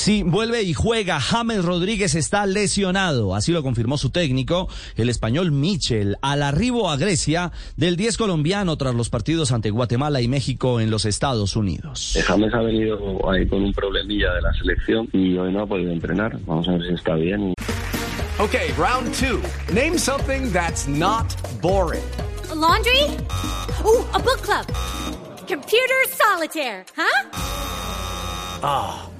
Sí, vuelve y juega. James Rodríguez está lesionado. Así lo confirmó su técnico, el español Michel, al arribo a Grecia del 10 colombiano tras los partidos ante Guatemala y México en los Estados Unidos. James ha venido ahí con un problemilla de la selección y hoy no ha podido entrenar. Vamos a ver si está bien. Okay, round two. Name something that's not boring. A laundry? Ooh, a book club. Computer solitaire, huh? Ah, oh,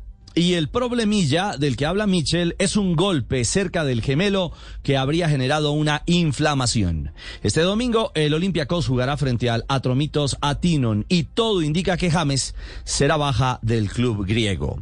Y el problemilla del que habla Mitchell es un golpe cerca del gemelo que habría generado una inflamación. Este domingo el Olympiacos jugará frente al Atromitos Atinon y todo indica que James será baja del club griego.